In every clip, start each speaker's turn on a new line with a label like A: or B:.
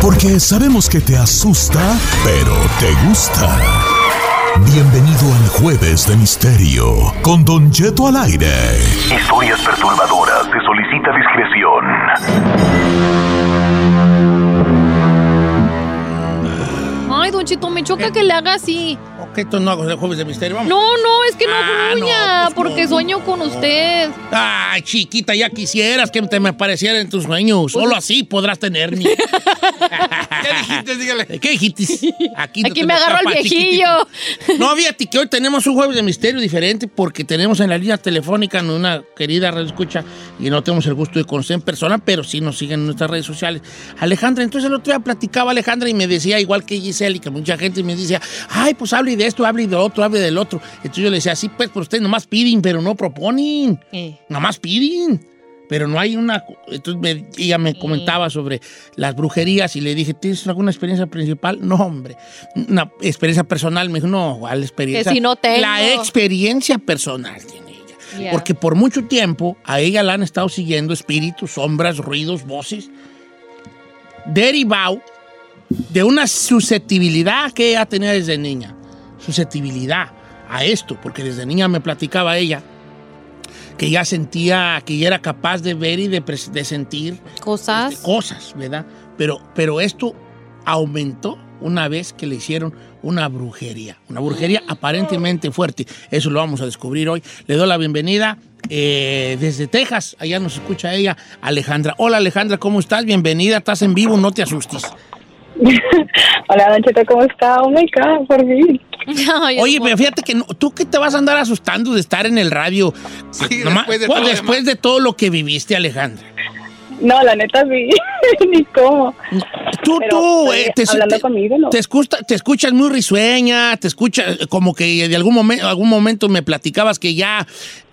A: Porque sabemos que te asusta, pero te gusta. Bienvenido al Jueves de Misterio con Don Jeto al aire.
B: Historias perturbadoras. Se solicita discreción.
C: Ay, Don Chito, me choca que le haga así.
D: ¿Qué tú no hago el Jueves de Misterio? Vamos.
C: No, no, es que no
D: Ah, no, pues
C: porque
D: no,
C: sueño con usted.
D: Ay, chiquita, ya quisieras que te me apareciera en tus sueños. Solo así podrás tenerme.
E: ¿Qué dijiste? Dígale.
D: ¿Qué dijiste? Aquí,
C: me agarró el viejillo.
D: chiquitito. No, fíjate que hoy tenemos un jueves de misterio diferente porque tenemos en la línea telefónica una querida red escucha y no tenemos el gusto de conocer en persona, pero sí nos siguen en nuestras redes sociales. Alejandra, entonces el otro día platicaba Alejandra y me decía, igual que Giselle y que mucha gente me decía, ay, pues hable de esto, hable de otro, hable del otro. Entonces yo le decía, sí, pues, pero ustedes nomás piden, pero no proponen.
C: Eh.
D: Nomás piden. Pero no hay una... Entonces me- ella me comentaba sobre las brujerías y le dije, ¿tienes alguna experiencia principal? No, hombre. Una experiencia personal. Me dijo, no, ¿cuál experiencia?
C: Que si no tengo.
D: La experiencia personal tiene ella. Porque por mucho tiempo a ella la han estado siguiendo espíritus, sombras, ruidos, voces, derivado de una susceptibilidad que ella tenía desde niña. Susceptibilidad a esto, porque desde niña me platicaba ella que ya sentía, que ya era capaz de ver y de, pres- de sentir
C: Cosas.
D: este, cosas, ¿verdad? Pero, pero esto aumentó una vez que le hicieron una brujería, una brujería aparentemente fuerte. Eso lo vamos a descubrir hoy. Le doy la bienvenida eh, desde Texas, allá nos escucha ella, Alejandra. Hola Alejandra, ¿cómo estás? Bienvenida, estás en vivo, no te asustes.
F: Hola, Don Cheto, ¿cómo está? Oh my God, por fin.
D: Oye, pero fíjate que no- tú que te vas a andar asustando de estar en el radio
E: Sí,
D: Nomás-
E: después de
D: pues,
E: todo lo
D: después de todo lo que viviste, Alejandra.
F: No, la neta sí, ni cómo.
D: Tú,
F: Pero,
D: tú,
F: eh,
D: eh, te,
F: hablando
D: te-
F: conmigo, ¿no?
D: te escucha- te escuchas muy risueña, te escuchas eh, como que de algún momento, algún momento me platicabas que ya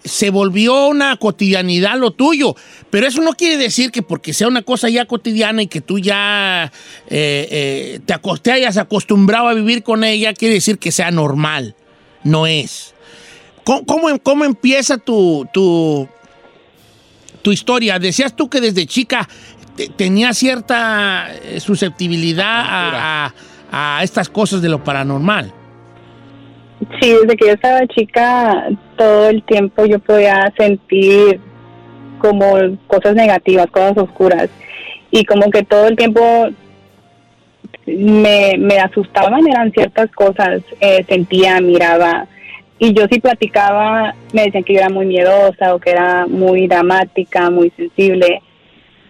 D: se volvió una cotidianidad lo tuyo, pero eso no quiere decir que porque sea una cosa ya cotidiana y que tú ya eh, eh, te, te hayas acostumbrado a vivir con ella, quiere decir que sea normal. No es. ¿Cómo, cómo- cómo empieza tu, tu, tu historia? Decías tú que desde chica te- tenía cierta eh, susceptibilidad a, a- a estas cosas de lo paranormal.
F: Sí, desde que yo estaba chica, todo el tiempo yo podía sentir como cosas negativas, cosas oscuras. Y como que todo el tiempo me, me asustaban, eran ciertas cosas, eh, sentía, miraba. Y yo sí platicaba, me decían que yo era muy miedosa o que era muy dramática, muy sensible.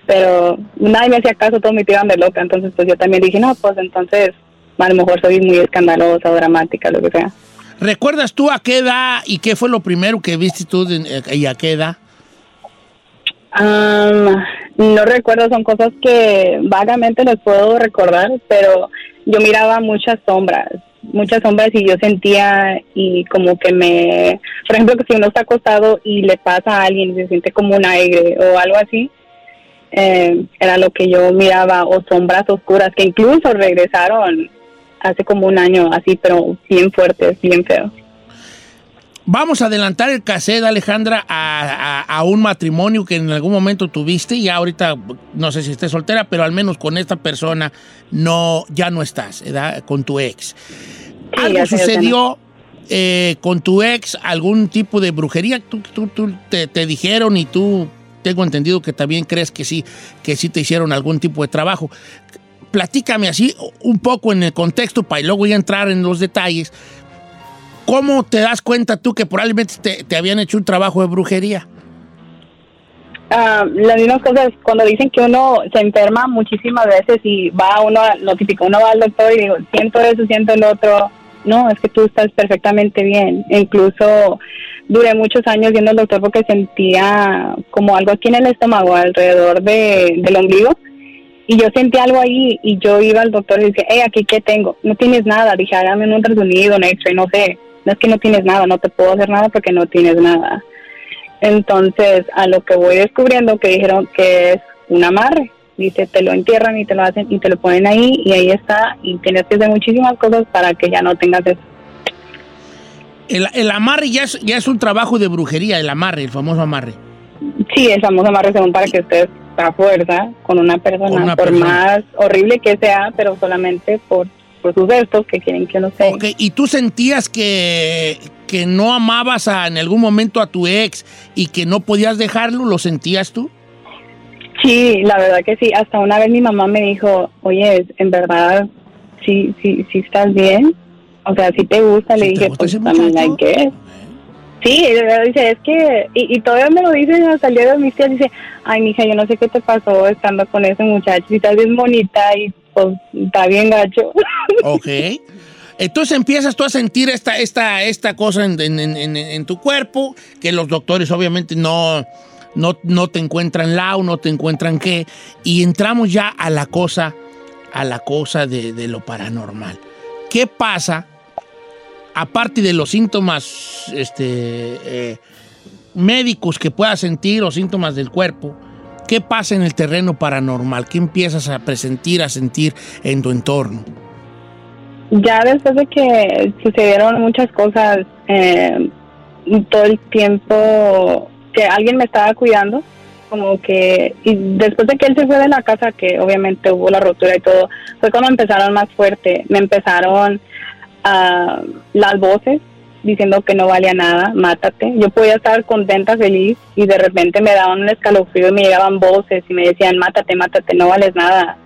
F: Pero nadie me hacía caso, todos me tiraban de loca. Entonces, pues yo también dije, no, pues entonces a lo mejor soy muy escandalosa o dramática, lo que sea.
D: ¿Recuerdas tú a qué edad y qué fue lo primero que viste tú de- y a qué edad?
F: Am, no recuerdo, son cosas que vagamente les puedo recordar, pero yo miraba muchas sombras, muchas sombras y yo sentía y como que me, por ejemplo, que si uno está acostado y le pasa a alguien y se siente como un aire o algo así, eh, era lo que yo miraba, o sombras oscuras que incluso regresaron hace como un año así, pero bien fuertes, bien feos.
D: Vamos a adelantar el cassette, Alejandra, a, a- a un matrimonio que en algún momento tuviste y ahorita no sé si estés soltera, pero al menos con esta persona no, ya no estás, ¿verdad? Con tu ex. ¿Algo sucedió eh, con tu ex? ¿Algún tipo de brujería? ¿Tú, tú- tú te, te dijeron y tú tengo entendido que también crees que sí, que sí te hicieron algún tipo de trabajo. Platícame así un poco en el contexto para luego ya entrar en los detalles. ¿Cómo te das cuenta tú que probablemente te, te habían hecho un trabajo de brujería?
F: Ah, las mismas cosas, cuando dicen que uno se enferma muchísimas veces y va uno, a- lo típico, uno va al doctor y digo, siento eso, siento el otro. No, es que tú estás perfectamente bien. Incluso duré muchos años yendo al doctor porque sentía como algo aquí en el estómago, alrededor de, del ombligo. Y yo sentí algo ahí y yo iba al doctor y decía, hey, aquí qué tengo. No tienes nada. Dije, hágame un ultrasonido, un x-ray, no sé. No es que no tienes nada, no te puedo hacer nada porque no tienes nada. Entonces, a lo que voy descubriendo que dijeron que es un amarre. Dice, te lo entierran y te lo hacen y te lo ponen ahí y ahí está. Y tienes que hacer muchísimas cosas para que ya no tengas eso.
D: El, el amarre ya es, ya es un trabajo de brujería, el amarre, el famoso amarre.
F: Sí, el famoso amarre según para que estés a fuerza con una persona,
D: Con una
F: por
D: persona.
F: más horrible que sea, pero solamente por, por sus gestos que quieren que uno sea.
D: Ok, ¿y tú sentías que, que no amabas a- en algún momento a tu ex y que no podías dejarlo? ¿Lo sentías tú?
F: Sí, la verdad que sí. Hasta una vez mi mamá me dijo, oye, en verdad, sí, sí, sí estás bien. O sea, si te gusta, le
D: ¿Sí
F: dije,
D: gusta
F: pues también hay que. Sí, dice, es que, y, y todavía me lo dicen hasta el de mis tías, dice, ay, mija, yo no sé qué te pasó estando con ese muchacho, si estás bien bonita y pues está bien gacho.
D: Ok. Entonces empiezas tú a sentir esta, esta, esta cosa en, tu cuerpo, que los doctores obviamente no, no, no te encuentran lao, no te encuentran qué, y entramos ya a la cosa, a la cosa de, de lo paranormal. ¿Qué pasa, aparte de los síntomas este, eh, médicos que puedas sentir o síntomas del cuerpo? ¿Qué pasa en el terreno paranormal? ¿Qué empiezas a presentir, a sentir en tu entorno?
F: Ya después de que sucedieron muchas cosas, eh, todo el tiempo que alguien me estaba cuidando, como que, y después de que él se fue de la casa, que obviamente hubo la rotura y todo, fue cuando empezaron más fuerte, me empezaron las voces diciendo que no valía nada, mátate. Yo podía estar contenta, feliz, y de repente me daban un escalofrío y me llegaban voces y me decían, mátate, mátate, no vales nada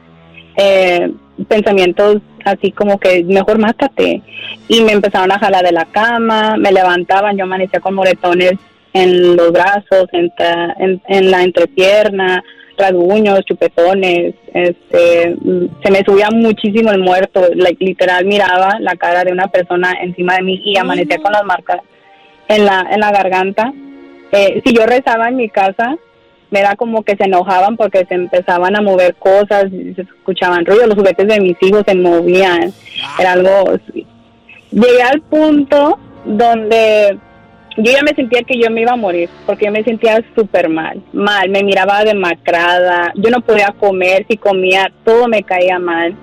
F: eh, pensamientos así como que mejor mátate y me empezaron a jalar de la cama, me levantaban, yo amanecía con moretones en los brazos, en, en, en la entrepierna, rasguños, chupetones, este, se me subía muchísimo el muerto, like, literal miraba la cara de una persona encima de mí y amanecía con las marcas en la, en la garganta. Eh, si yo rezaba en mi casa, me era como que se enojaban porque se empezaban a mover cosas, se escuchaban ruidos, los juguetes de mis hijos se movían, era algo... Llegué al punto donde yo ya me sentía que yo me iba a morir, porque yo me sentía súper mal, mal, me miraba demacrada, yo no podía comer, si comía todo me caía mal,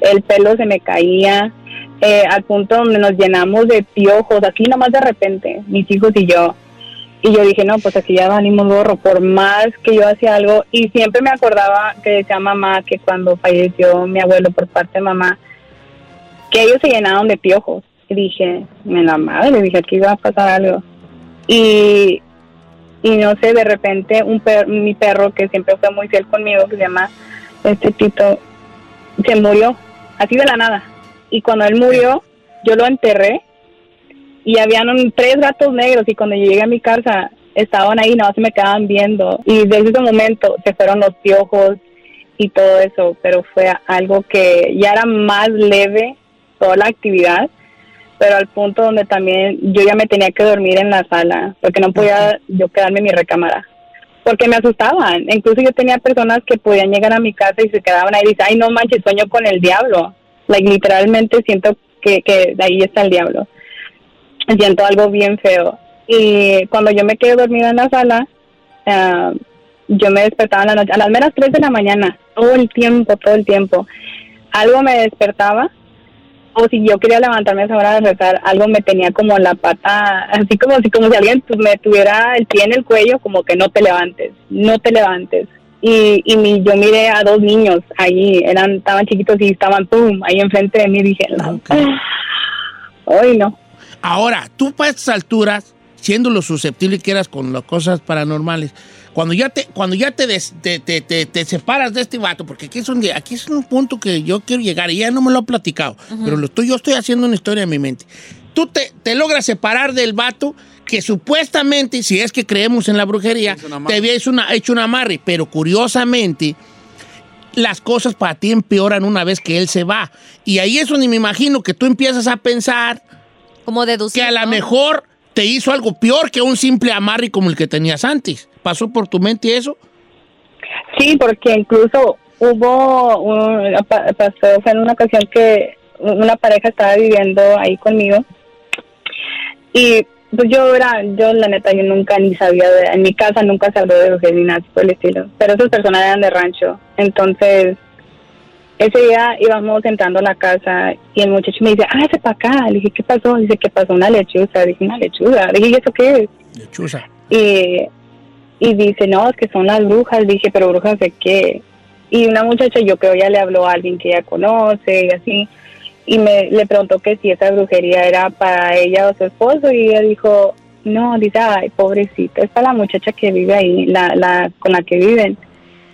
F: el pelo se me caía, eh, al punto donde nos llenamos de piojos, así nomás de repente, mis hijos y yo. Y yo dije, no, pues aquí ya venimos gorro, por más que yo hacía algo. Y siempre me acordaba que decía mamá que cuando falleció mi abuelo por parte de mamá, que ellos se llenaron de piojos. Dije, me la madre, dije, aquí iba a pasar algo. Y, y no sé, de repente un per- mi perro que siempre fue muy fiel conmigo, que se llama este Tito, se murió, así de la nada. Y cuando él murió, yo lo enterré y habían tres gatos negros y cuando yo llegué a mi casa estaban ahí, nada más se me quedaban viendo y desde ese momento se fueron los piojos y todo eso, pero fue algo que ya era más leve toda la actividad, pero al punto donde también yo ya me tenía que dormir en la sala porque no podía yo quedarme en mi recámara porque me asustaban. Incluso yo tenía personas que podían llegar a mi casa y se quedaban ahí y dicen, ay, no manches, sueño con el diablo. Like, literalmente siento que, que ahí está el diablo. Siento algo bien feo. Y cuando yo me quedé dormida en la sala, ah, yo me despertaba en la noche, a las menos 3 de la mañana, todo el tiempo, todo el tiempo. Algo me despertaba o si yo quería levantarme a esa hora de rezar, algo me tenía como la pata, así como si como si alguien tu- me tuviera el pie en el cuello, como que no te levantes, no te levantes. Y, y mi, yo miré a dos niños ahí, eran, estaban chiquitos y estaban, pum, ahí enfrente de mí, dije, no, hoy no.
D: Ahora, tú para estas alturas, siendo lo susceptible que eras con las cosas paranormales, cuando ya te, cuando ya te, des- te, te- te- te separas de este vato, porque aquí es, un, aquí es un punto que yo quiero llegar y ya no me lo ha platicado, pero lo estoy, yo estoy haciendo una historia en mi mente. Tú te, te logras separar del vato que supuestamente, si es que creemos en la brujería, te había hecho, una, hecho un amarre, pero curiosamente las cosas para ti empeoran una vez que él se va. Y ahí es donde me imagino que tú empiezas a pensar
C: Como deducir.
D: que a lo
C: ¿no?
D: mejor te hizo algo peor que un simple amarre como el que tenías antes. ¿Pasó por tu mente eso?
F: Sí, porque incluso hubo, un, pa- pasó, fue en una ocasión que una pareja estaba viviendo ahí conmigo y pues yo era, yo la neta, yo nunca ni sabía, de, en mi casa nunca se habló de brujería ni nada por el estilo, pero esas personas eran de rancho, entonces ese día íbamos entrando a la casa y el muchacho me dice, ah, ese para acá, le dije, ¿qué pasó? Dice, ¿qué pasó? Una lechuza, dije, una lechuza, le dije, ¿y eso qué es?
D: Lechuza.
F: y, y dice, no, es que son las brujas. Dije, pero brujas de qué? Y una muchacha, yo creo, ya le habló a alguien que ella conoce y así. Y me le preguntó que si esa brujería era para ella o su esposo. Y ella dijo, no, dice, ay, pobrecita, es para la muchacha que vive ahí, la, la con la que viven.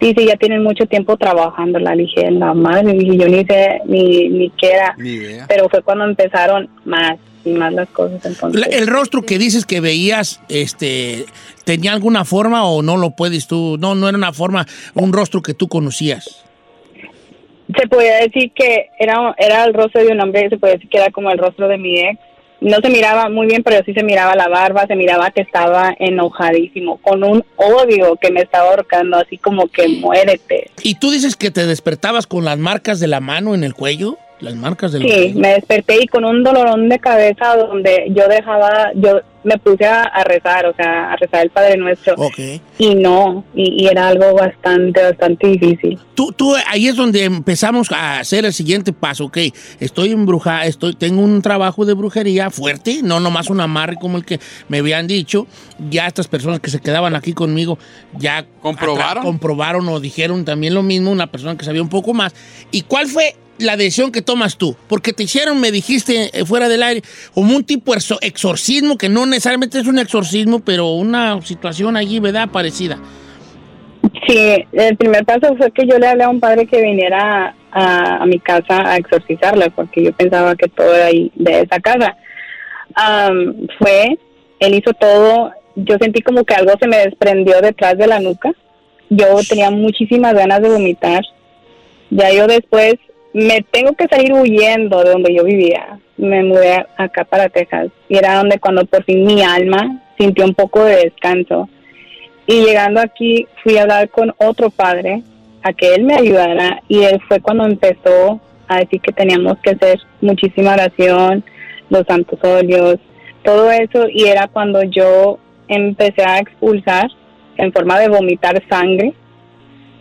F: Dice, ya tienen mucho tiempo trabajando. La dije, la madre, dije, yo ni sé ni, ni qué era.
E: Ni idea.
F: Pero fue cuando empezaron más y más las cosas. Entonces,
D: El rostro que dices que veías, este, ¿tenía alguna forma o no lo puedes tú? No, no era una forma, un rostro que tú conocías.
F: se podía decir que era, era el rostro de un hombre, se podía decir que era como el rostro de mi ex. No se miraba muy bien, pero sí se miraba la barba, se miraba que estaba enojadísimo, con un odio que me estaba ahorcando, así como que muérete.
D: ¿Y tú dices que te despertabas con las marcas de la mano en el cuello? Las marcas del
F: Sí, me desperté y con un dolorón de cabeza donde yo dejaba, yo me puse a, a rezar, o sea, a rezar el Padre Nuestro.
D: Ok.
F: Y no, y, y era algo bastante, bastante difícil.
D: Tú, tú, ahí es donde empezamos a hacer el siguiente paso, ok. Estoy en bruja, estoy, tengo un trabajo de brujería fuerte, no nomás un amarre como el que me habían dicho. Ya estas personas que se quedaban aquí conmigo ya
E: ¿Comprobaron?
D: comprobaron o dijeron también lo mismo, una persona que sabía un poco más. ¿Y cuál fue la decisión que tomas tú? Porque te hicieron, me dijiste eh, fuera del aire, como un tipo de exor- exorcismo, que no necesariamente es un exorcismo, pero una situación allí, ¿verdad? Parecida.
F: Sí, el primer paso fue que yo le hablé a un padre que viniera a, mi casa a exorcizarla, porque yo pensaba que todo era ahí de esa casa. Am, fue, él hizo todo, yo sentí como que algo se me desprendió detrás de la nuca. Yo tenía muchísimas ganas de vomitar. Ya yo después me tengo que salir huyendo de donde yo vivía. Me mudé acá para Texas y era donde cuando por fin mi alma sintió un poco de descanso. Y llegando aquí fui a hablar con otro padre a que él me ayudara y él fue cuando empezó a decir que teníamos que hacer muchísima oración, los santos óleos, todo eso y era cuando yo empecé a expulsar en forma de vomitar sangre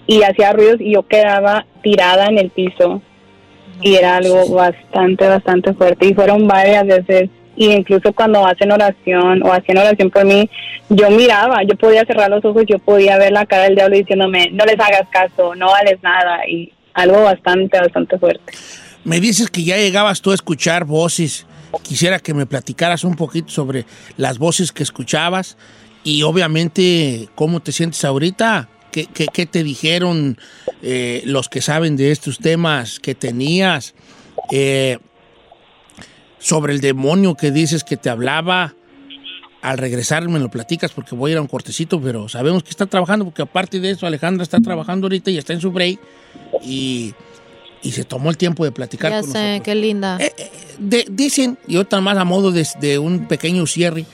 F: y hacía ruidos y yo quedaba tirada en el piso y era algo bastante, bastante fuerte y fueron varias veces y incluso cuando hacen oración o hacían oración por mí, yo miraba, yo podía cerrar los ojos, yo podía ver la cara del diablo diciéndome, no les hagas caso, no vales nada y algo bastante, bastante fuerte.
D: Me dices que ya llegabas tú a escuchar voces. Quisiera que me platicaras un poquito sobre las voces que escuchabas y obviamente cómo te sientes ahorita. ¿Qué, qué- qué te dijeron eh, los que saben de estos temas que tenías? Eh, sobre el demonio que dices que te hablaba. Al regresar me lo platicas porque voy a ir a un cortecito, pero sabemos que está trabajando porque aparte de eso Alejandra está trabajando ahorita y está en su break y, y se tomó el tiempo de platicar
C: Ya
D: con
C: sé,
D: nosotros.
C: qué linda.
D: Eh, eh, de- dicen, y otra más a modo de, de un pequeño cierre,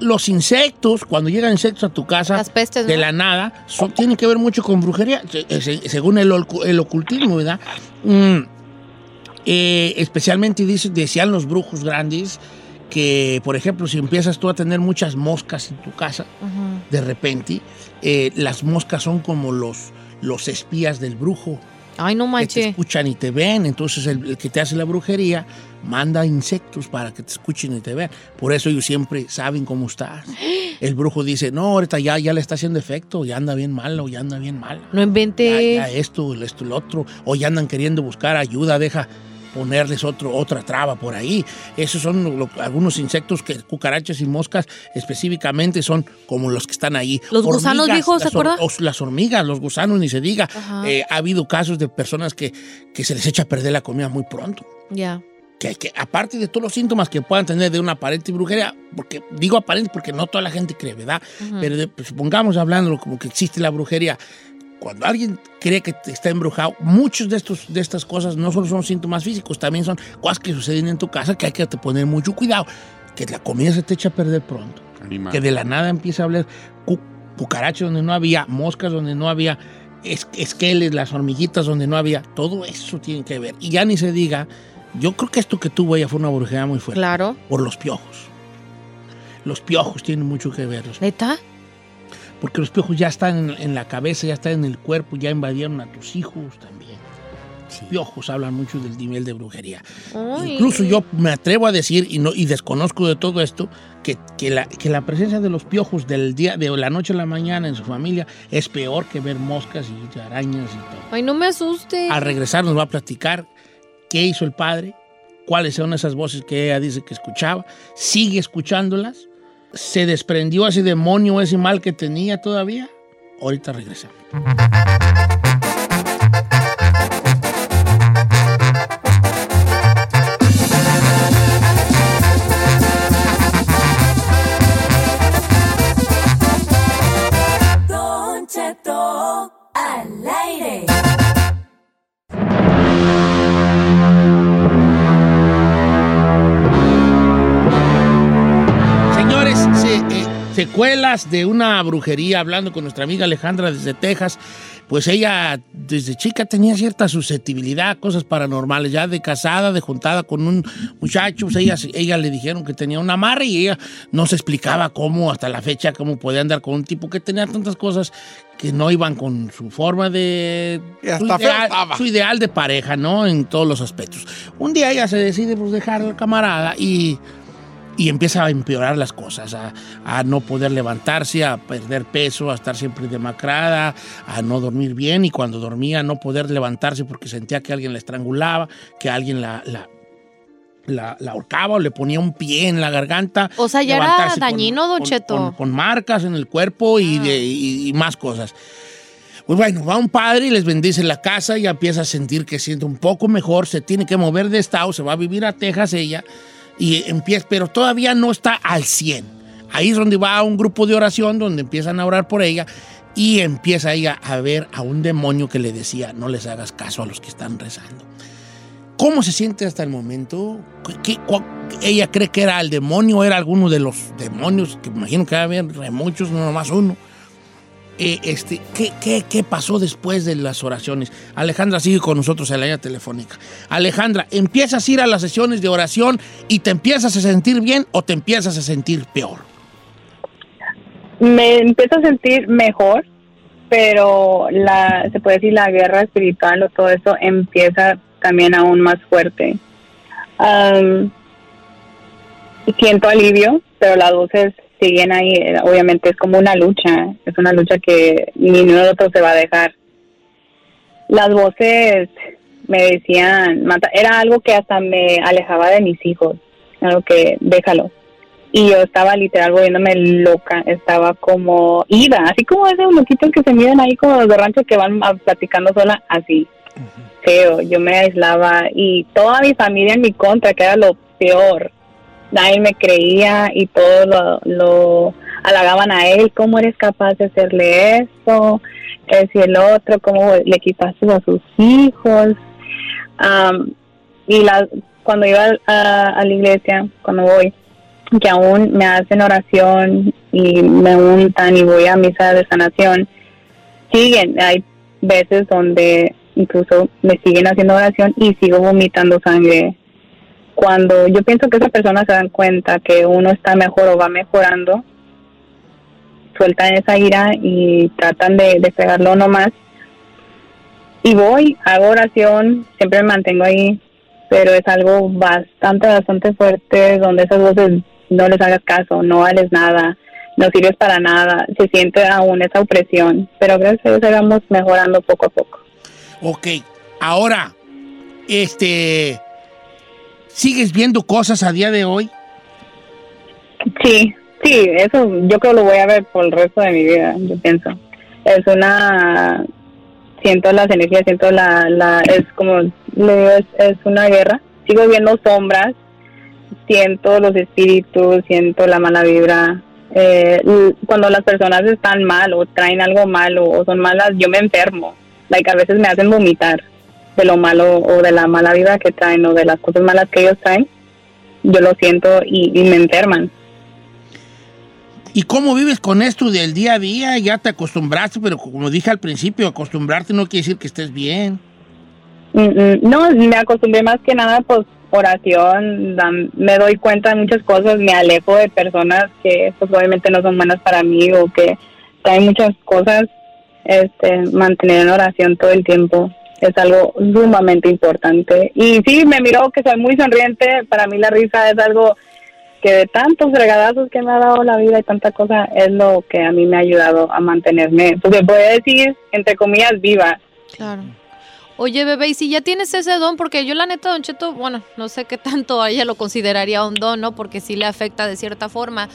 D: los insectos, cuando llegan insectos a tu casa
C: Las pestes,
D: de
C: ¿no?
D: la nada, son- tienen que ver mucho con brujería, eh, se- según el, ocu- el ocultismo, ¿verdad? Mm, eh, especialmente dice- decían los brujos grandes que, por ejemplo, si empiezas tú a tener muchas moscas en tu casa, de repente, eh, las moscas son como los, los espías del brujo
C: Ay, no
D: que te escuchan y te ven. Entonces el, el que te hace la brujería manda insectos para que te escuchen y te vean. Por eso ellos siempre saben cómo estás. El brujo dice, no, ahorita ya, ya le está haciendo efecto, ya anda bien malo, ya anda bien mal.
C: No
D: Ya,
C: inventé.
D: ya esto, esto, el otro. O ya andan queriendo buscar ayuda, deja. Ponerles otro, otra traba por ahí. Esos son lo- algunos insectos que cucarachas y moscas específicamente son como los que están ahí.
C: Los gusanos, viejo, ¿se
D: las
C: acuerda?
D: os- las hormigas, los gusanos, ni se diga. Eh, ha habido casos de personas que, que se les echa a perder la comida muy pronto.
C: Ya.
D: Que, que aparte de todos los síntomas que puedan tener de una aparente brujería, porque digo aparente porque no toda la gente cree, ¿verdad? Pero de- pues, supongamos hablando como que existe la brujería, cuando alguien cree que te está embrujado, muchos de, estos, de estas cosas no solo son síntomas físicos, también son cosas que suceden en tu casa que hay que te poner mucho cuidado, que la comida se te echa a perder pronto,
E: Animal.
D: que de la nada empieza a hablar cu- cucarachas donde no había, moscas donde no había, es- esqueles, las hormiguitas donde no había, todo eso tiene que ver. Y ya ni se diga, yo creo que esto que tuvo ella fue una brujería muy fuerte
C: Claro.
D: por los piojos. Los piojos tienen mucho que ver.
C: ¿Neta?
D: Porque los piojos ya están en, en la cabeza, ya están en el cuerpo, ya invadieron a tus hijos también. Los piojos hablan mucho del nivel de brujería.
C: Ay.
D: Incluso yo me atrevo a decir, y, no, y desconozco de todo esto, que, que la, que la presencia de los piojos del día, de la noche a la mañana en su familia es peor que ver moscas y arañas y todo.
C: Ay, no me asuste.
D: Al regresar nos va a platicar qué hizo el padre, cuáles son esas voces que ella dice que escuchaba, sigue escuchándolas, se desprendió ese demonio, ese mal que tenía todavía. Ahorita regresamos. Secuelas de una brujería, hablando con nuestra amiga Alejandra desde Texas, pues ella desde chica tenía cierta susceptibilidad a cosas paranormales, ya de casada, de juntada con un muchacho, pues ella, ella le dijeron que tenía un amarre y ella no se explicaba cómo hasta la fecha, cómo podía andar con un tipo que tenía tantas cosas que no iban con su forma de...
E: Y hasta
D: su, ideal, su ideal de pareja, ¿no? En todos los aspectos. Un día ella se decide pues, dejar al camarada y y empieza a empeorar las cosas, a, a no poder levantarse, a perder peso, a estar siempre demacrada, a no dormir bien y cuando dormía no poder levantarse porque sentía que alguien la estrangulaba, que alguien la, la, la, la ahorcaba o le ponía un pie en la garganta.
C: O sea, ya era dañino, Don
D: con,
C: Cheto.
D: con- con marcas en el cuerpo y, de- y- y más cosas. Pues bueno, va un padre y les bendice la casa y empieza a sentir que siente un poco mejor, se tiene que mover de estado, se va a vivir a Texas ella y empieza, pero todavía no está al 100. Ahí es donde va a un grupo de oración donde empiezan a orar por ella y empieza ella a ver a un demonio que le decía, no les hagas caso a los que están rezando. ¿Cómo se siente hasta el momento? ¿Qué- ella cree que era el demonio, era alguno de los demonios, que imagino que había re muchos, no nomás uno. Eh, este, ¿qué, pasó después de las oraciones? Alejandra sigue con nosotros en la línea telefónica. Alejandra, ¿empiezas a ir a las sesiones de oración y te empiezas a sentir bien o te empiezas a sentir peor?
F: Me empiezo a sentir mejor, pero la, se puede decir la guerra espiritual o todo eso empieza también aún más fuerte. Siento alivio, pero las voces siguen ahí. Obviamente es como una lucha, es una lucha que ni uno de otro se va a dejar. Las voces me decían, "Mata", era algo que hasta me alejaba de mis hijos, algo que déjalo y yo estaba literal volviéndome loca, estaba como ida, así como esos loquitos que se miden ahí como los de rancho que van a- platicando sola, así, feo, yo me aislaba y toda mi familia en mi contra, que era lo peor, nadie me creía y todos lo, halagaban a él, ¿cómo eres capaz de hacerle eso? Es y el otro, ¿cómo le quitaste a sus hijos? Am, y la, cuando iba a, a la iglesia, cuando voy, que aún me hacen oración y me untan y voy a misa de sanación, siguen, hay veces donde incluso me siguen haciendo oración y sigo vomitando sangre. Cuando yo pienso que esas personas se dan cuenta que uno está mejor o va mejorando, sueltan esa ira y tratan de despegarlo nomás. Y voy, hago oración, siempre me mantengo ahí, pero es algo bastante, bastante fuerte donde esas voces no les hagas caso, no vales nada, no sirves para nada, se siente aún esa opresión, pero gracias a Dios vamos mejorando poco a poco.
D: Ok, ahora, este, ¿Sigues viendo cosas a día de hoy?
F: Sí, sí, eso yo creo lo voy a ver por el resto de mi vida, yo pienso. Es una, siento las energías, siento la, la es como, es, es una guerra. Sigo viendo sombras, siento los espíritus, siento la mala vibra. Eh, cuando las personas están mal o traen algo malo o son malas, yo me enfermo. Like, a veces me hacen vomitar de lo malo o de la mala vibra que traen o de las cosas malas que ellos traen. Yo lo siento y, y me enferman.
D: ¿Y cómo vives con esto del día a día? Ya te acostumbraste, pero como dije al principio, acostumbrarte no quiere decir que estés bien.
F: Mm, mm, No, me acostumbré más que nada, pues oración, me doy cuenta de muchas cosas, me alejo de personas que pues obviamente no son buenas para mí o que traen muchas cosas, este, mantener en oración todo el tiempo es algo sumamente importante. Y sí, me miro que soy muy sonriente, para mí la risa es algo que de tantos regadazos que me ha dado la vida y tanta cosa es lo que a mí me ha ayudado a mantenerme, porque voy a decir, entre comillas, viva.
C: Claro. Oye, bebé, y si ya tienes ese don, porque yo la neta, Don Cheto, bueno, no sé qué tanto a ella lo consideraría un don, ¿no? Porque sí le afecta de cierta forma.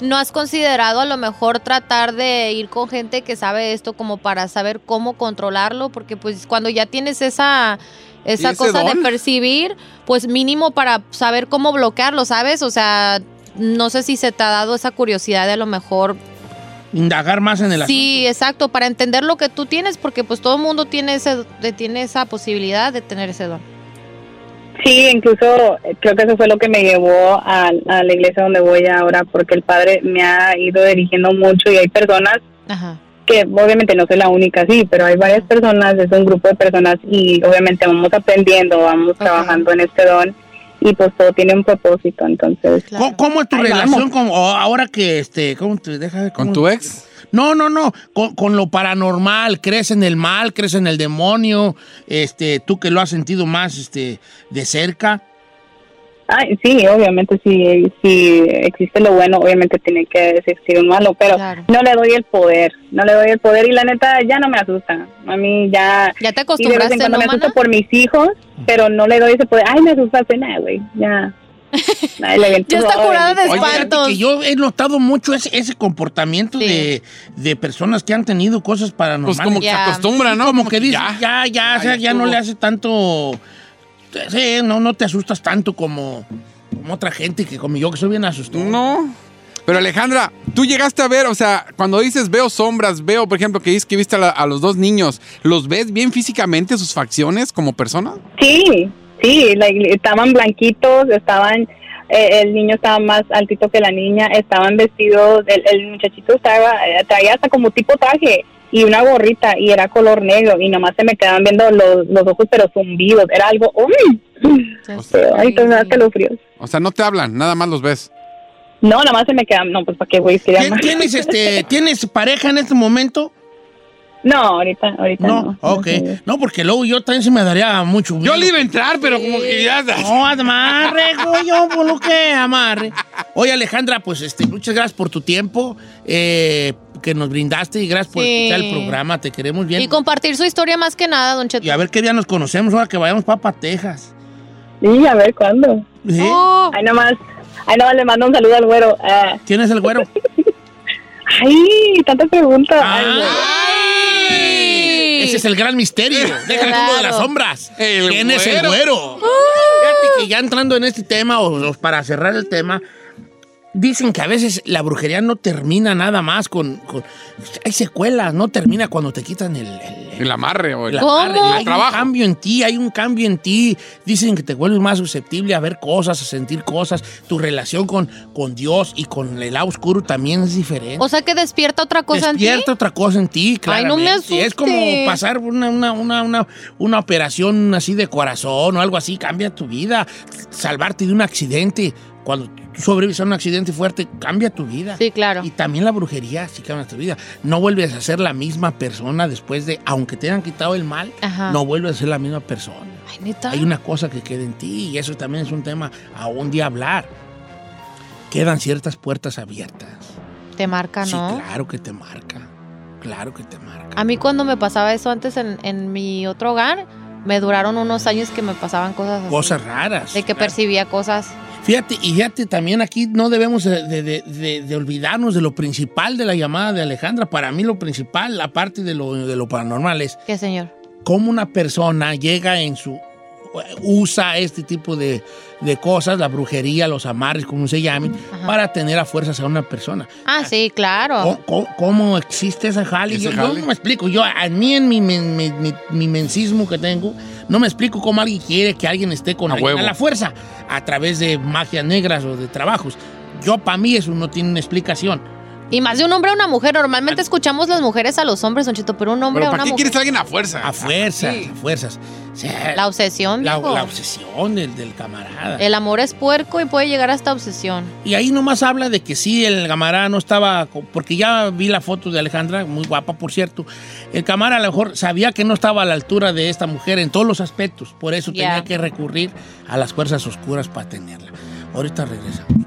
C: ¿No has considerado a lo mejor tratar de ir con gente que sabe esto como para saber cómo controlarlo? Porque pues cuando ya tienes esa, esa cosa de percibir, pues mínimo para saber cómo bloquearlo, ¿sabes? O sea, no sé si se te ha dado esa curiosidad de a lo mejor
D: Indagar más en el asunto.
C: Sí, exacto, para entender lo que tú tienes, porque pues todo el mundo tiene ese, tiene esa posibilidad de tener ese don.
F: Sí, incluso eh, creo que eso fue lo que me llevó a, a la iglesia donde voy ahora, porque el padre me ha ido dirigiendo mucho y hay personas
C: Ajá.
F: que obviamente no soy la única, sí, pero hay varias personas, es un grupo de personas y obviamente vamos aprendiendo, vamos trabajando en este don y pues todo tiene un propósito, entonces.
D: ¿Cómo, cómo es tu
F: Ahí
D: relación
F: vamos.
D: con, o ahora que, este, cómo te deja?
E: ¿Con tu ex?
D: No, no, no, con, con lo paranormal, crees en el mal, crees en el demonio, este, tú que lo has sentido más, este, de cerca.
F: Ay, sí, obviamente si, si existe lo bueno, obviamente tiene que existir un malo, pero
C: Claro.
F: no le doy el poder, no le doy el poder y la neta ya no me asusta. A mí ya...
C: Ya te
F: Y de vez
C: acostumbraste,
F: en cuando
C: ¿no,
F: me asusto
C: mana?
F: por mis hijos, pero no le doy ese poder. Ay, me asustaste, nada, güey, ya.
C: Ya está curada de.
D: Oye,
C: espantos.
D: que yo he notado mucho ese, ese comportamiento
C: Sí.
D: de, de personas que han tenido cosas paranormales.
E: Pues como que se
C: Ya.
E: acostumbra, ¿no?
D: como que dice,
E: ya.
D: ya, ya, o sea, ya no le hace tanto. Sí, no, no te asustas tanto como, como otra gente que como yo que soy bien asustado.
E: No. Pero Alejandra, tú llegaste a ver, o sea, cuando dices veo sombras, veo, por ejemplo, que dices que viste a, la- a los dos niños, ¿los ves bien físicamente sus facciones como persona?
F: Sí, sí, like, estaban blanquitos, estaban... eh, el niño estaba más altito que la niña, estaban vestidos, el, el muchachito estaba, eh, traía hasta como tipo traje y una gorrita y era color negro y nomás se me quedaban viendo los, los ojos pero zumbidos, era algo, uy,
E: O sea,
F: ay, entonces me da escalofríos.
E: O sea, no te hablan, nada más los ves.
F: No, nada más se me quedan, no, pues para qué güey, quería
D: ¿Tien-
F: más.
D: ¿Tienes, este, ¿Tienes pareja en este momento?
F: No, ahorita, ahorita no.
D: No, ok.
F: sé.
D: No, porque luego yo también se me daría mucho
E: Yo le iba a entrar, pero como que ya...
D: No, amarre, yo por lo que amarre. Oye, Alejandra, pues este, muchas gracias por tu tiempo eh, que nos brindaste y gracias por
C: Sí.
D: escuchar el programa. Te queremos bien.
C: Y compartir su historia más que nada, Don Cheto.
D: Y a ver qué día nos conocemos ahora que vayamos para Texas.
F: Sí, a ver, ¿cuándo?
D: ¿Sí?
C: Oh,
F: Ahí nomás, ahí nomás le mando un saludo al güero. Ah,
D: ¿Quién es el güero?
F: ay, tanta pregunta.
D: Ah.
F: Ay, güey.
D: ¡Ay! Ese es el gran misterio. Tú lo de las
C: Claro.
D: sombras.
E: El
D: ¿Quién es el
E: güero.
D: güero? Fíjate que ya entrando en este tema, o, o para cerrar el tema, dicen que a veces la brujería no termina nada más con. con- hay secuelas, no termina cuando te quitan el. el- el-
E: El amarre o el...
D: el. Hay
E: trabajo.
D: un cambio en ti, hay un cambio en ti. Dicen que te vuelves más susceptible a ver cosas, a sentir cosas. Tu relación con, con Dios y con el lado oscuro también es diferente.
C: o sea que despierta otra cosa en ti.
D: Despierta otra cosa en ti,
C: Ay, no me
D: claramente. Es como pasar una, una, una, una, una operación así de corazón o algo así, cambia tu vida. Salvarte de un accidente. Cuando tú sobrevives a un accidente fuerte, cambia tu vida.
C: Sí, claro.
D: Y también la brujería sí cambia tu vida. No vuelves a ser la misma persona después de, aunque te hayan quitado el mal,
C: Ajá.
D: no vuelves a ser la misma persona.
C: Ay, neta.
D: Hay una cosa que queda en ti y eso también es un tema a un día hablar. Quedan ciertas puertas abiertas.
C: Te marca,
D: Sí,
C: ¿no?
D: claro que te marca. Claro que te marca.
C: A mí cuando me pasaba eso antes en, en mi otro hogar, me duraron unos años que me pasaban cosas así.
D: Cosas raras.
C: De que percibía cosas.
D: Fíjate, y fíjate, también aquí no debemos de, de- de- de olvidarnos de lo principal de la llamada de Alejandra. Para mí lo principal, aparte de lo, de lo paranormal, es
C: ¿Qué, señor?
D: cómo una persona llega en su... usa este tipo de, de cosas, la brujería, los amarres, como se llamen,
C: Ajá.
D: para tener a fuerzas a una persona.
C: Ah, sí, claro.
D: ¿Cómo, cómo- cómo existe esa jale?
E: Ese
D: Yo, no me explico. Yo, a mí, en mi, mi, mi- mi mensismo que tengo, no me explico cómo alguien quiere que alguien esté con
E: A
D: alguien a la fuerza a través de magias negras o de trabajos. Yo, para mí, eso no tiene una explicación.
C: Y más de un hombre a una mujer. Normalmente escuchamos las mujeres a los hombres, Don Cheto, pero un hombre
E: Pero
C: a
E: ¿para
C: una
E: qué
C: mujer.
E: quieres a alguien a fuerza?
D: A fuerzas,
E: Sí.
D: a fuerzas. O sea,
C: La obsesión,
D: la, la obsesión del, del camarada.
C: El amor es puerco y puede llegar hasta obsesión.
D: Y ahí nomás habla de que sí, el camarada no estaba, porque ya vi la foto de Alejandra, muy guapa por cierto, el camarada a lo mejor sabía que no estaba a la altura de esta mujer en todos los aspectos, por eso tenía que recurrir a las fuerzas oscuras para tenerla. Ahorita regresamos.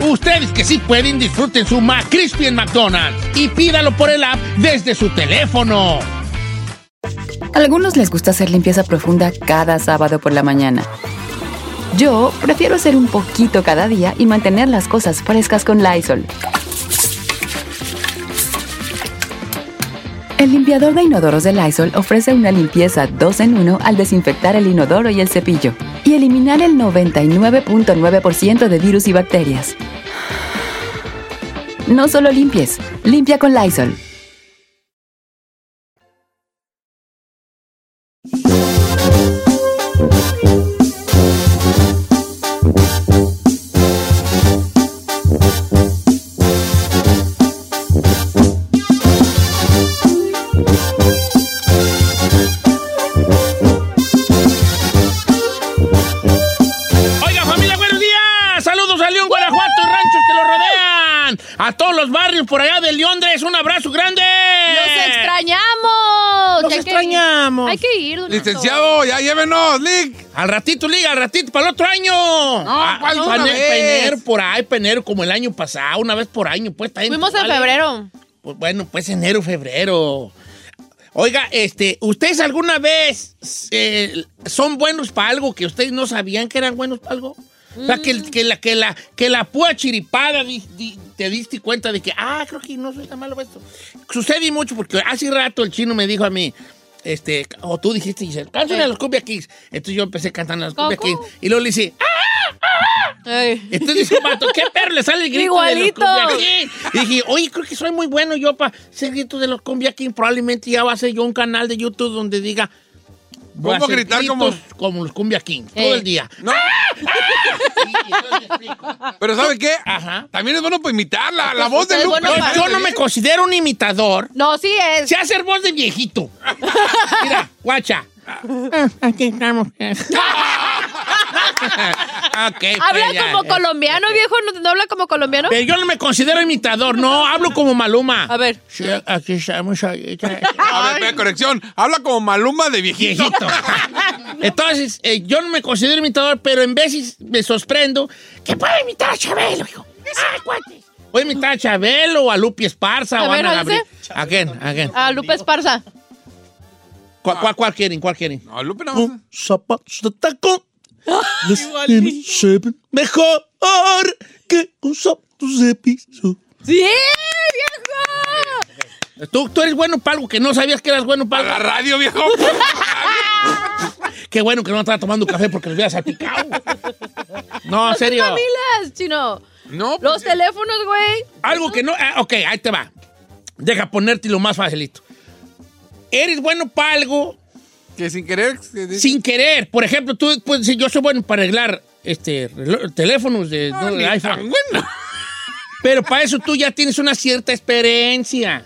D: Ustedes que sí pueden, disfruten su McCrispy en McDonald's y pídalo por el app desde su teléfono.
G: Algunos les gusta hacer limpieza profunda cada sábado por la mañana. Yo prefiero hacer un poquito cada día y mantener las cosas frescas con Lysol. El limpiador de inodoros de Lysol ofrece una limpieza 2 en 1 al desinfectar el inodoro y el cepillo y eliminar el 99.9% de virus y bacterias. No solo limpies, limpia con Lysol.
E: Licenciado, ya llévenos, Lick.
D: Al ratito, liga, al ratito, para el otro año. No,
E: ¿cuál una vez?
D: enero por ahí, pa' enero, como el año pasado, una vez por año, pues. bien,
C: Fuimos en febrero.
D: Pues, bueno, pues enero, febrero. Oiga, este, ¿ustedes alguna vez eh, son buenos para algo que ustedes no sabían que eran buenos para algo? O sea, que, que la, que, la, que la pura chiripada di- di- te diste cuenta de que, ah, creo que no soy tan malo para esto. Sucede mucho porque hace rato el chino me dijo a mí, este, o tú dijiste, Giselle, canten a los Cumbia Kings. Entonces yo empecé cantando a los Cumbia. Kings. Y luego le dice, ¡ah!
C: Ay.
D: Entonces dice, vato, ¿qué perro le sale el grito
C: Igualito.
D: de los Cumbia? Y dije, oye, creo que soy muy bueno yo para ese grito de los Cumbia King. Probablemente ya va a ser yo un canal de YouTube donde diga Voy a
E: ¿Cómo
D: hacer
E: gritar como-
D: gritos como los Cumbia King
C: Eh.
D: todo el día.
E: No,
D: Y entonces me explico.
E: pero ¿sabe qué?
D: Ajá.
E: También es bueno para imitar la, la voz de Lupe.
C: bueno
D: Yo, no me considero un imitador.
C: No, sí es.
D: Sé hacer voz de viejito. Mira, guacha. Ah, Aquí estamos. Pues
C: Habla como
D: ya.
C: colombiano, viejo. ¿No, no habla como colombiano?
D: Pero yo no me considero imitador, no, hablo como Maluma.
C: A ver.
D: Sí, aquí estamos. ahí-
E: A ver, corrección. Habla como Maluma de viejito.
D: Viejito. Entonces, eh, yo no me considero imitador, pero en veces me sorprendo que puedo imitar a Chabelo, hijo. ¡Ay, cuates! Voy a imitar a Chabelo o a Lupi Esparza
C: A
D: o a Ana. Gabriel. Again, again.
C: A Lupe Esparza.
D: ¿Cuál, cuál, cuál quieren? ¿Cuál quieren?
E: No, Lupe no.
D: Un zapatos de tacón. Seven mejor que un zapatos de piso.
C: ¡Sí, viejo!
D: ¿Tú, tú eres bueno para algo que no sabías que eras bueno
E: Para
D: para
E: la radio, viejo.
D: Qué bueno que no estaba tomando café porque les hubiera salpicado. No, en serio.
C: Mamilas, chino.
E: No,
C: Los
E: pues,
C: teléfonos, güey.
D: Algo que no. ah, ok, ahí te va. Deja ponerte lo más facilito. Eres bueno para algo
E: que sin querer.
D: sin querer. Por ejemplo, tú puedes decir, yo soy bueno para arreglar este, teléfonos de,
E: No,
D: iPhone.
E: bueno.
D: Pero para eso tú ya tienes una cierta experiencia.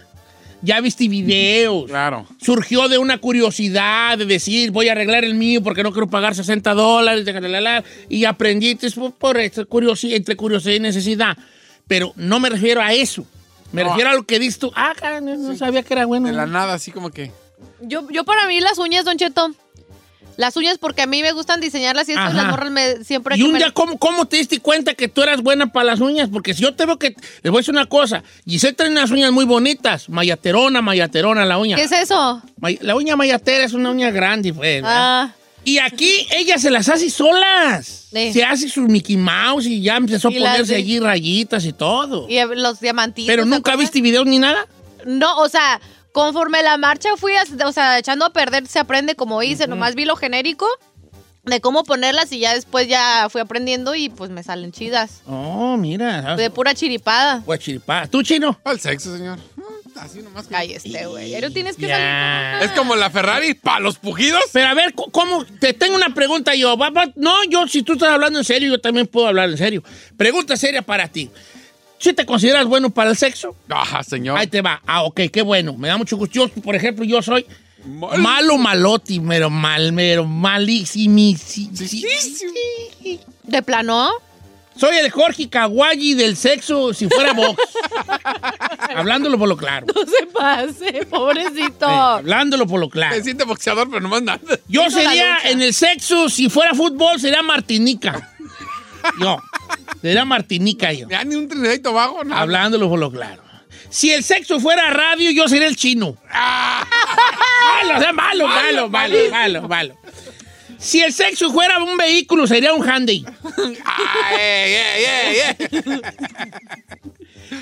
D: Ya viste videos.
E: Claro.
D: Surgió de una curiosidad de decir, voy a arreglar el mío porque no quiero pagar 60 dólares. y aprendiste por, curiosidad, entre curiosidad y necesidad. Pero no me refiero a eso. Me
E: No.
D: refiero a lo que dices tú. Ah, no, no sabía que era bueno.
E: De la nada, así como que.
C: Yo, yo para mí las uñas, Don Cheto. Las uñas porque a mí me gustan diseñarlas y esto las morras me siempre
D: Y un
C: me-
D: día, ¿cómo, ¿cómo te diste cuenta que tú eras buena para las uñas? Porque si yo te veo que... Les voy a decir una cosa. Giselle trae unas uñas muy bonitas. Mayaterona, mayaterona la uña.
C: ¿Qué es eso?
D: May- La uña mayatera es una uña grande, pues.
C: Ah,
D: Y aquí ella se las hace solas.
C: Sí.
D: Se hace su Mickey Mouse y ya empezó a ponerse allí rayitas y todo.
C: y los diamantitos.
D: Pero
C: ¿te
D: nunca viste videos ni nada.
C: No, o sea, conforme la marcha fui, a- o sea, echando a perder se aprende como hice. Nomás vi lo genérico de cómo ponerlas y ya después ya fui aprendiendo y pues me salen chidas.
D: Oh, mira.
C: De pura chiripada.
D: Pues chiripada. ¿Tú, chino?
E: El sexo, señor. Mm, Así nomás. que-
C: Ay, este, güey. Pero tienes que salir con
E: Es como la Ferrari para los pujidos.
D: Pero a ver, ¿cómo? Te tengo una pregunta yo. No, yo, si tú estás hablando en serio, yo también puedo hablar en serio. Pregunta seria para ti. ¿Sí te consideras bueno para el sexo?
E: Ajá, señor.
D: Ahí te va. Ah, ok, qué bueno. Me da mucho gusto. Yo, por ejemplo, yo soy
E: Mal-
D: malo maloti, pero mal, pero malísimo.
E: Sí, sí, sí.
C: ¿De plano?
D: Soy el Jorge Kawaii del sexo si fuera box. Hablándolo por lo claro.
C: No se pase, pobrecito.
D: Eh, hablándolo por lo claro.
E: Se siente boxeador, pero nomás nada.
D: Yo sería en el sexo, si fuera fútbol, sería Martinica. Yo. Sería Martinica yo.
E: Ya ni un.
D: Hablándolo por lo claro. Si el sexo fuera radio, yo sería el chino. Malo, o sea, malo, malo, malo, malo, malo. Si el sexo fuera un vehículo, sería un handy.
E: Ah, ey, ey, ey.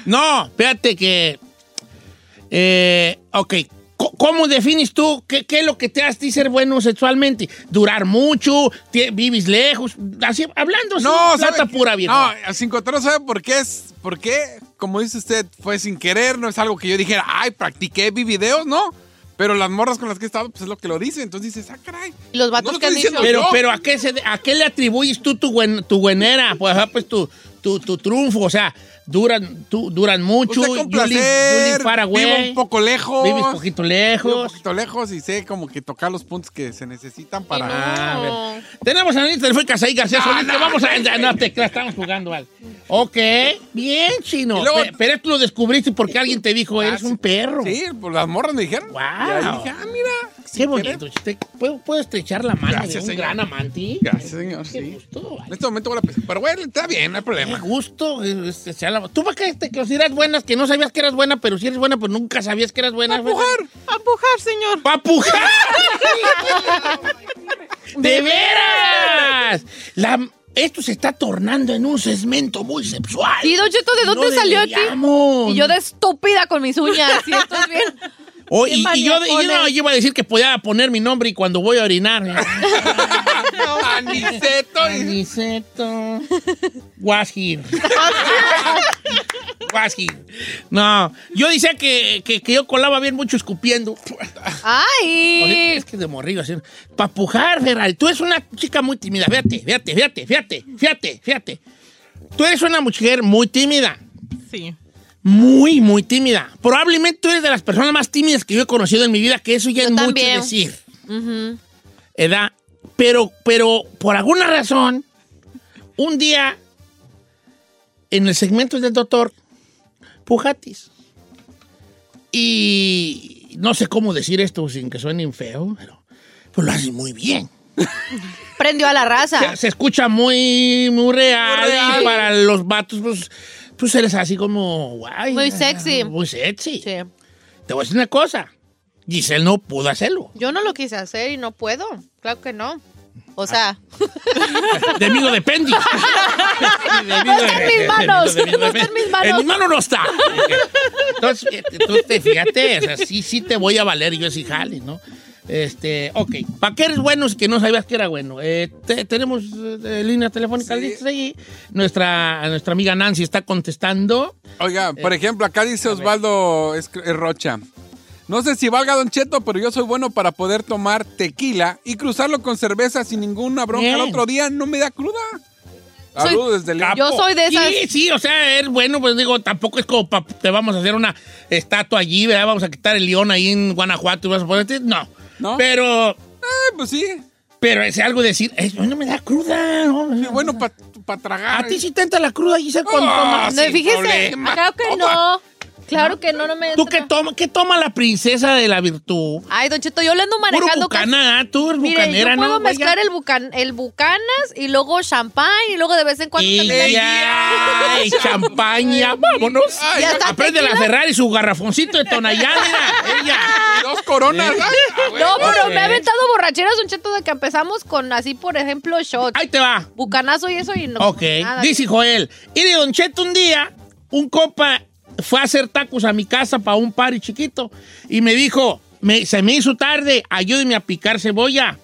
D: No, espérate que. Eh, ok. ¿Cómo defines tú qué, qué es lo que te hace ser bueno sexualmente? ¿Durar mucho? Ti- ¿Vives lejos? Así, hablando así,
E: No,
D: plata pura, viejo.
E: No, sin control, ¿sabe por qué es? ¿Por qué? Como dice usted, fue sin querer, no es algo que yo dijera, ay, practiqué, vi videos, ¿no? Pero las morras con las que he estado, pues es lo que lo dicen. Entonces dices, ah, caray.
C: Y los vatos
E: No lo
C: que han dicho.
D: Pero,
E: yo.
D: pero ¿a qué, se, ¿a qué le atribuyes tú tu, buen, tu buenera? Pues, ajá, pues tu, tu, tu triunfo, o sea, duran, tú, duran mucho.
E: Usted con placer, vivo un poco lejos.
D: Vives poquito
E: Vivo un
D: lejos.
E: poquito lejos y sé como que tocar los puntos que se necesitan para...
D: Ah, a
C: No.
D: ver. Tenemos a Anita Telefónica ahí, García que
E: no,
D: vamos a...
E: no,
D: No, te creas, estamos jugando algo. Ok, bien, chino.
E: Y luego-
D: Pe- pero esto lo descubriste porque alguien te dijo, eres
E: Ah,
D: un perro.
E: Sí, pues las morras me dijeron.
D: Guau.
E: Y ahí dije, ah, mira.
D: Qué bonito. chiste. ¿Puedo, puedo estrechar la mano
E: Gracias,
D: de un
E: señor.
D: gran amante?
E: Gracias, señor,
D: Qué
E: sí.
D: gusto,
E: En este momento voy a pensar, pero bueno, está bien, no hay
D: Qué
E: problema.
D: gusto. eh, estrechar la- ¿Tú para qué te consideras buena? Que no sabías que eras buena, pero si eres buena, pues nunca sabías que eras buena.
E: A pujar, a pujar, señor.
D: ¡Pa' pujar! ¡De veras! La- esto se está tornando en un segmento muy sexual.
C: Sí, Don Cheto, ¿de
D: No
C: dónde salió aquí?
D: deberíamos.
C: Y yo de estúpida con mis uñas. ¿Sí estás bien?
D: Oh, y, y yo, y yo no, yo iba a decir que podía poner mi nombre y cuando voy a orinar.
E: Aniceto.
D: Aniceto. Was here. Was here. No, yo decía que, que, que yo colaba bien mucho escupiendo.
C: ¡Ay!
D: Es que de morrillo así. Para pujar, Ferrari. Tú eres una chica muy tímida. Fíjate, fíjate, fíjate, fíjate, fíjate, fíjate. Tú eres una mujer muy tímida.
H: Sí.
D: Muy, muy tímida. Probablemente tú eres de las personas más tímidas que yo he conocido en mi vida, que eso ya
C: Yo
D: es mucho decir. ¿Edad? Pero, pero, por alguna razón, un día, en el segmento del doctor, pujatis. Y no sé cómo decir esto sin que suene feo, pero pues lo haces muy bien.
C: Prendió a la raza.
D: Se, se escucha muy, muy real,
C: Muy real.
D: y para los vatos, pues, pues eres así como, guay.
C: Muy sexy.
D: Muy sexy.
C: Sí.
D: Te voy a decir una cosa. Giselle no pudo hacerlo.
C: Yo no lo quise hacer y no puedo. Claro que no. O sea,
D: De mí no depende.
C: No está en mis manos, no está en mis manos.
D: En mis manos no está. Entonces, fíjate, tú te fíjate, o sea, sí, sí te voy a valer yo ese jale, ¿no? Este, ok. ¿Para qué eres bueno si que no sabías que era bueno? Eh, te- tenemos eh, línea telefónica listas ahí. Nuestra, nuestra amiga Nancy está contestando.
E: Oiga, por
D: Eh,
E: ejemplo, acá dice Osvaldo Es- es Rocha. No sé si valga Don Cheto, pero yo soy bueno para poder tomar tequila y cruzarlo con cerveza sin ninguna bronca.
D: Bien.
E: El otro día no me da cruda. Saludos desde el...
C: Yo soy de esas-
D: Sí, sí, o sea, es bueno, pues digo, tampoco es como pa- te vamos a hacer una estatua allí, ¿verdad? Vamos a quitar el león ahí en Guanajuato y vas a ponerte. No.
E: ¿No?
D: Pero,
E: Eh, pues sí.
D: pero es algo decir, es bueno, me da cruda. ¿no?
E: Sí, bueno para tragar.
D: A ti sí te entra la cruda, Giselle, cuando
E: Ah,
D: tomas.
C: no, fíjese.
E: problema.
C: Claro que
E: Toma.
C: no. Claro que no, no me.
D: ¿Tú qué toma, qué toma la princesa de la virtud?
C: Ay, Don Cheto, yo le ando
D: Puro
C: manejando casi-
D: bucana, ¿ah? tú eres
C: Mire,
D: bucanera,
C: yo puedo
D: ¿no?
C: mezclar
D: Vaya.
C: el, bucan, el bucanas y luego champán y luego de vez en cuando también hay-
D: Ella, y champaña, vámonos.
E: Ay,
C: ¿Ya está
D: Aprende la
C: tequila?
D: Ferrari, su garrafoncito de Tonayán, mira, ella.
E: Dos coronas.
D: Eh.
E: Ay, güey.
C: No, pero me ha aventado borracheras, Don Cheto, de que empezamos con así, por ejemplo, shot,
D: Ahí te va.
C: bucanazo y eso y no.
D: Ok,
C: nada.
D: dice Joel. Y de Don Cheto un día, un compa fue a hacer tacos a mi casa para un party chiquito y me dijo, me- se me hizo tarde, ayúdeme a picar cebolla.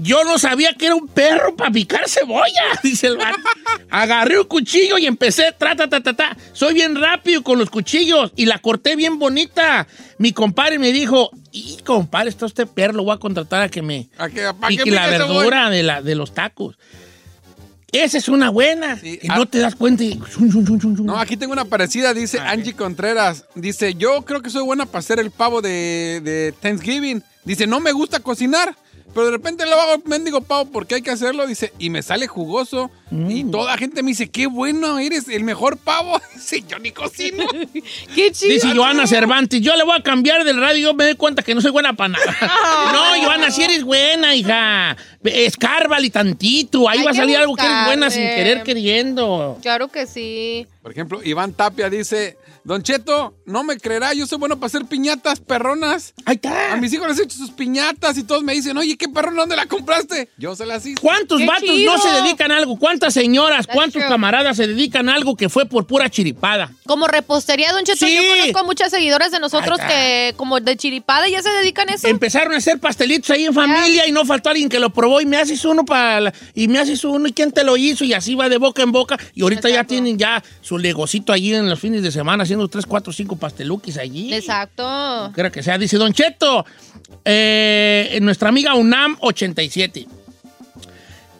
D: Yo no sabía que era un perro para picar cebolla, dice el vato. Agarré un cuchillo y empecé, tra, ta, ta, ta, ta. Soy bien rápido con los cuchillos y la corté bien bonita. Mi compadre me dijo, y compadre, está usted perro, lo voy a contratar a que me
E: ¿A qué, pa'
D: pique
E: qué
D: la verdura de, la, de los tacos. Esa es una buena,
E: Sí,
D: que
E: ah.
D: no te das cuenta y...
E: No, aquí tengo una parecida, dice Angie Contreras. Dice, yo creo que soy buena para hacer el pavo de, de Thanksgiving. Dice, no me gusta cocinar, pero de repente lo hago mendigo pavo porque hay que hacerlo. Dice, y me sale jugoso. Y
D: Mm.
E: toda la gente me dice, qué bueno, eres el mejor pavo. Dice, yo ni cocino.
C: Qué chido.
D: Dice Joana Cervantes, yo le voy a cambiar del radio, yo me doy cuenta que no soy buena para nada. no, Joana, si eres buena, hija. Escárbale tantito, ahí
C: Hay
D: va a salir algo que eres buena sin querer queriendo.
C: Claro que sí.
E: Por ejemplo, Iván Tapia dice, Don Cheto, no me creerá, yo soy bueno para hacer piñatas perronas.
D: Ahí está.
E: A mis hijos les he hecho sus piñatas y todos me dicen, oye, ¿qué perrona dónde la compraste? Yo se las hice.
D: ¿Cuántos
C: ¡Qué
D: vatos
C: chido!
D: no se dedican a algo? ¿Cuántas señoras,
C: That's
D: cuántos
C: true.
D: camaradas se dedican a algo que fue por pura chiripada?
C: Como repostería, Don Cheto,
D: Sí.
C: yo conozco a muchas seguidoras de nosotros que, como de chiripada, ya se dedican a eso.
D: Empezaron a hacer pastelitos ahí en familia y no faltó alguien que lo probó y me haces uno para la- y me haces uno y quién te lo hizo y así va de boca en boca y ahorita ya tienen ya su negocito allí en los fines de semana haciendo tres, cuatro, cinco pasteluquis allí.
C: Exacto.
D: Creo que sea, dice Don Cheto, eh, nuestra amiga UNAM 87.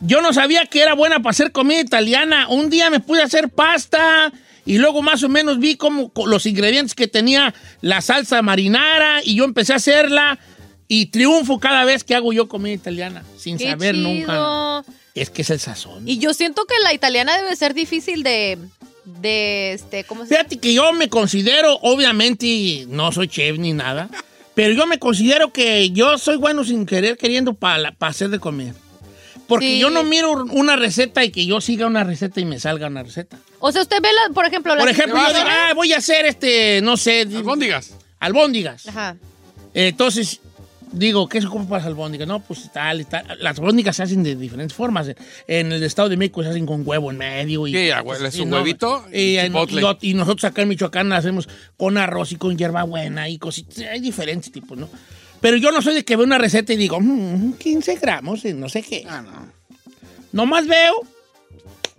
D: Yo no sabía que era buena para hacer comida italiana. Un día me pude hacer pasta y luego más o menos vi como co- los ingredientes que tenía la salsa marinara y yo empecé a hacerla y triunfo cada vez que hago yo comida italiana sin
C: Qué
D: saber
C: chido.
D: nunca. Es que es el sazón.
C: Y yo siento que la italiana debe ser difícil de, de este, ¿cómo se?
D: Fíjate que yo me considero, obviamente, no soy chef ni nada, pero yo me considero que yo soy bueno sin querer, queriendo para hacer de comer. Porque
C: Sí.
D: yo no miro una receta y que yo siga una receta y me salga una receta.
C: O sea, usted ve, la, por ejemplo, la
D: Por ejemplo, yo digo, ah, voy a hacer este, no sé,
E: Albóndigas.
D: albóndigas.
C: Ajá.
D: Entonces, digo, ¿qué se ocupa para las albóndigas? No, pues tal y tal. Las albóndigas se hacen de diferentes formas. En el Estado de México se hacen con huevo en medio. Y,
E: Sí, abuela, su
D: y no-
E: huevito y
D: Y, y- y nosotros acá en Michoacán la hacemos con arroz y con hierbabuena y cositas. Hay diferentes tipos, ¿no? Pero yo no soy de que veo una receta y digo, "Mm, 15 gramos, de no sé qué.
E: Ah, no.
D: Nomás veo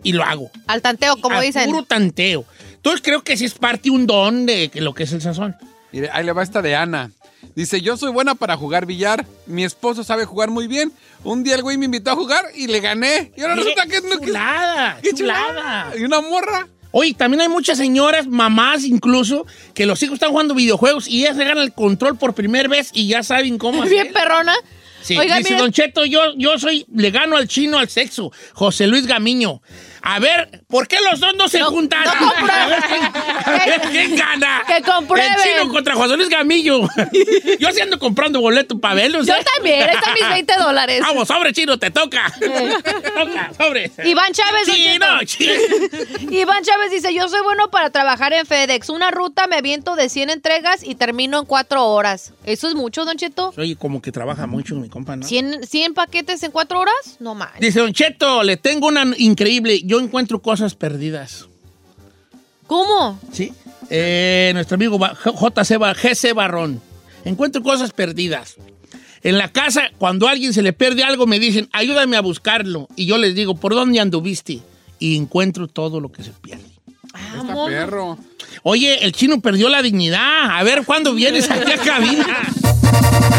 D: y lo hago.
C: Al tanteo, como
D: A
C: dicen.
D: Puro tanteo. Entonces creo que sí es parte un don de lo que es el sazón.
E: Mire, ahí le va esta de Ana. Dice, yo soy buena para jugar billar. Mi esposo sabe jugar muy bien. Un día el güey me invitó a jugar y le gané. Y ahora resulta que es...
D: ¡Qué chulada!
E: ¡Qué
D: chulada!
E: Y una morra.
D: Oye, también hay muchas señoras, mamás incluso, que los hijos están jugando videojuegos y ellas se ganan el control por primera vez y ya saben cómo hacer.
C: Bien perrona.
D: Sí,
C: Oiga,
D: dice
C: mire.
D: Don Cheto, yo, yo soy, le gano al chino al sexo. José Luis Gamiño. A ver, ¿por qué los dos no se juntan?
C: no
D: a, ver quién, a ver quién gana.
C: Que comprueben.
D: El chino contra José Luis Gamillo. yo sí ando comprando boleto para verlos.
C: Yo
D: ¿eh?
C: también, están mis 20 dólares.
D: Vamos, sobre chino, te toca. Te toca, sobre.
C: Iván Chávez.
D: Chino, chino.
C: Iván Chávez dice, yo soy bueno para trabajar en FedEx. Una ruta me aviento de 100 entregas y termino en 4 horas. ¿Eso es mucho, Don Cheto?
D: Oye, como que trabaja mucho mi compa, ¿no?
C: 100, 100 paquetes en 4 horas? No más.
D: Dice Don Cheto, le tengo una increíble. Yo encuentro cosas perdidas.
C: ¿Cómo?
D: ¿Sí? Eh, nuestro amigo JC GC Barrón. Encuentro cosas perdidas. En la casa, cuando a alguien se le pierde algo, me dicen, ayúdame a buscarlo. Y yo les digo, ¿por dónde anduviste? Y encuentro todo lo que se pierde.
C: Ah,
E: Está perro.
D: Oye, el chino perdió la dignidad. A ver, ¿cuándo vienes aquí a cabina?